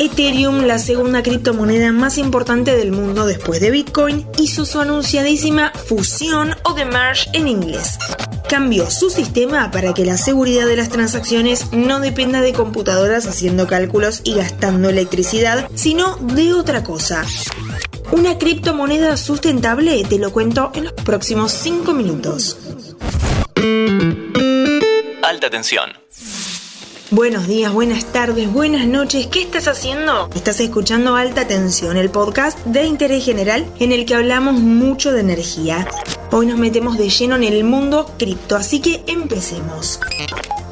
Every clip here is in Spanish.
Ethereum, la segunda criptomoneda más importante del mundo después de Bitcoin, hizo su anunciadísima fusión o de merge en inglés. Cambió su sistema para que la seguridad de las transacciones no dependa de computadoras haciendo cálculos y gastando electricidad, sino de otra cosa. Una criptomoneda sustentable te lo cuento en los próximos 5 minutos. Alta tensión. Buenos días, buenas tardes, buenas noches. ¿Qué estás haciendo? Estás escuchando Alta Tensión, el podcast de interés general en el que hablamos mucho de energía. Hoy nos metemos de lleno en el mundo cripto, así que empecemos.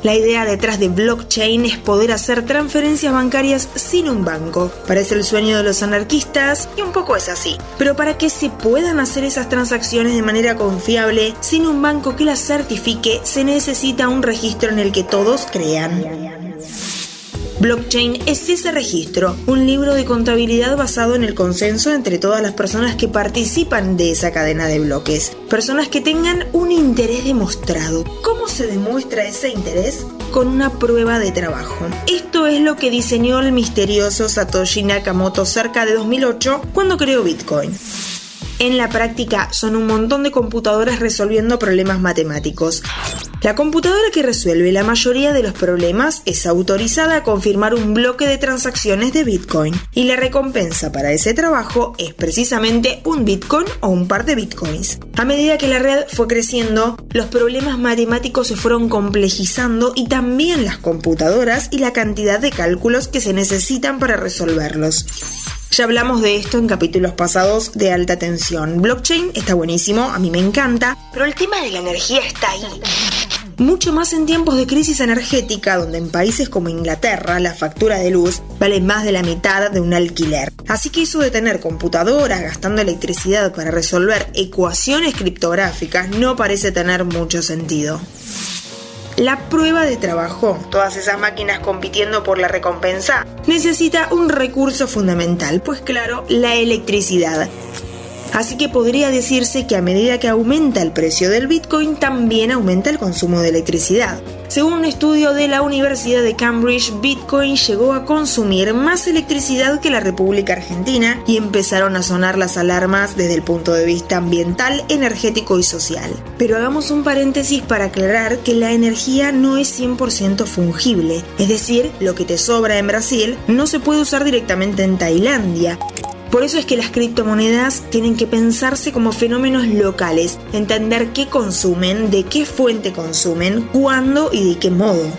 La idea detrás de blockchain es poder hacer transferencias bancarias sin un banco. Parece el sueño de los anarquistas y un poco es así. Pero para que se puedan hacer esas transacciones de manera confiable, sin un banco que las certifique, se necesita un registro en el que todos crean. Blockchain es ese registro, un libro de contabilidad basado en el consenso entre todas las personas que participan de esa cadena de bloques. Personas que tengan un interés demostrado. ¿Cómo se demuestra ese interés? Con una prueba de trabajo. Esto es lo que diseñó el misterioso Satoshi Nakamoto cerca de 2008 cuando creó Bitcoin. En la práctica son un montón de computadoras resolviendo problemas matemáticos. La computadora que resuelve la mayoría de los problemas es autorizada a confirmar un bloque de transacciones de Bitcoin y la recompensa para ese trabajo es precisamente un Bitcoin o un par de Bitcoins. A medida que la red fue creciendo, los problemas matemáticos se fueron complejizando y también las computadoras y la cantidad de cálculos que se necesitan para resolverlos. Ya hablamos de esto en capítulos pasados de alta tensión. Blockchain está buenísimo, a mí me encanta, pero el tema de la energía está ahí. Mucho más en tiempos de crisis energética, donde en países como Inglaterra la factura de luz vale más de la mitad de un alquiler. Así que eso de tener computadoras gastando electricidad para resolver ecuaciones criptográficas no parece tener mucho sentido. La prueba de trabajo, todas esas máquinas compitiendo por la recompensa, necesita un recurso fundamental, pues claro, la electricidad. Así que podría decirse que a medida que aumenta el precio del Bitcoin, también aumenta el consumo de electricidad. Según un estudio de la Universidad de Cambridge, Bitcoin llegó a consumir más electricidad que la República Argentina y empezaron a sonar las alarmas desde el punto de vista ambiental, energético y social. Pero hagamos un paréntesis para aclarar que la energía no es 100% fungible, es decir, lo que te sobra en Brasil no se puede usar directamente en Tailandia. Por eso es que las criptomonedas tienen que pensarse como fenómenos locales, entender qué consumen, de qué fuente consumen, cuándo y de qué modo.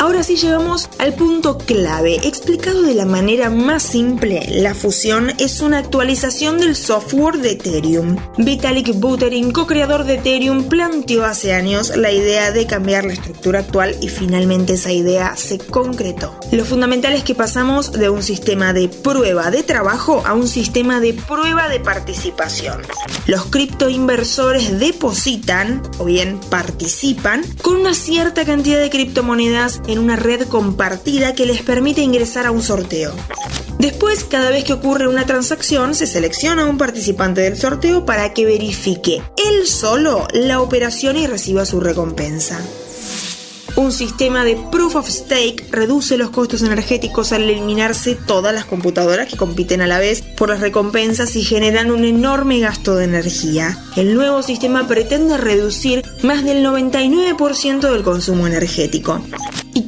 Ahora sí llegamos al punto clave. Explicado de la manera más simple, la fusión es una actualización del software de Ethereum. Vitalik Buterin, co-creador de Ethereum, planteó hace años la idea de cambiar la estructura actual y finalmente esa idea se concretó. Lo fundamental es que pasamos de un sistema de prueba de trabajo a un sistema de prueba de participación. Los criptoinversores depositan o bien participan con una cierta cantidad de criptomonedas en una red compartida que les permite ingresar a un sorteo. Después, cada vez que ocurre una transacción, se selecciona a un participante del sorteo para que verifique él solo la operación y reciba su recompensa. Un sistema de proof of stake reduce los costos energéticos al eliminarse todas las computadoras que compiten a la vez por las recompensas y generan un enorme gasto de energía. El nuevo sistema pretende reducir más del 99% del consumo energético.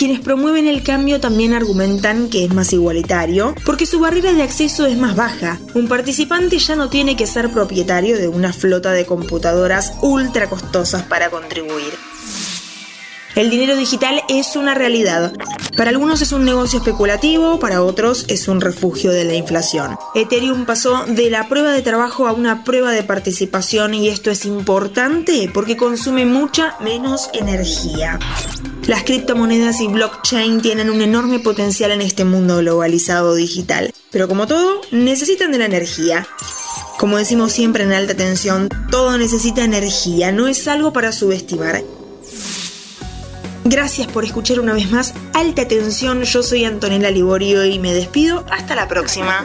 Quienes promueven el cambio también argumentan que es más igualitario porque su barrera de acceso es más baja. Un participante ya no tiene que ser propietario de una flota de computadoras ultra costosas para contribuir. El dinero digital es una realidad. Para algunos es un negocio especulativo, para otros es un refugio de la inflación. Ethereum pasó de la prueba de trabajo a una prueba de participación y esto es importante porque consume mucha menos energía. Las criptomonedas y blockchain tienen un enorme potencial en este mundo globalizado digital, pero como todo, necesitan de la energía. Como decimos siempre en alta tensión, todo necesita energía, no es algo para subestimar. Gracias por escuchar una vez más Alta Tensión. Yo soy Antonella Liborio y me despido. Hasta la próxima.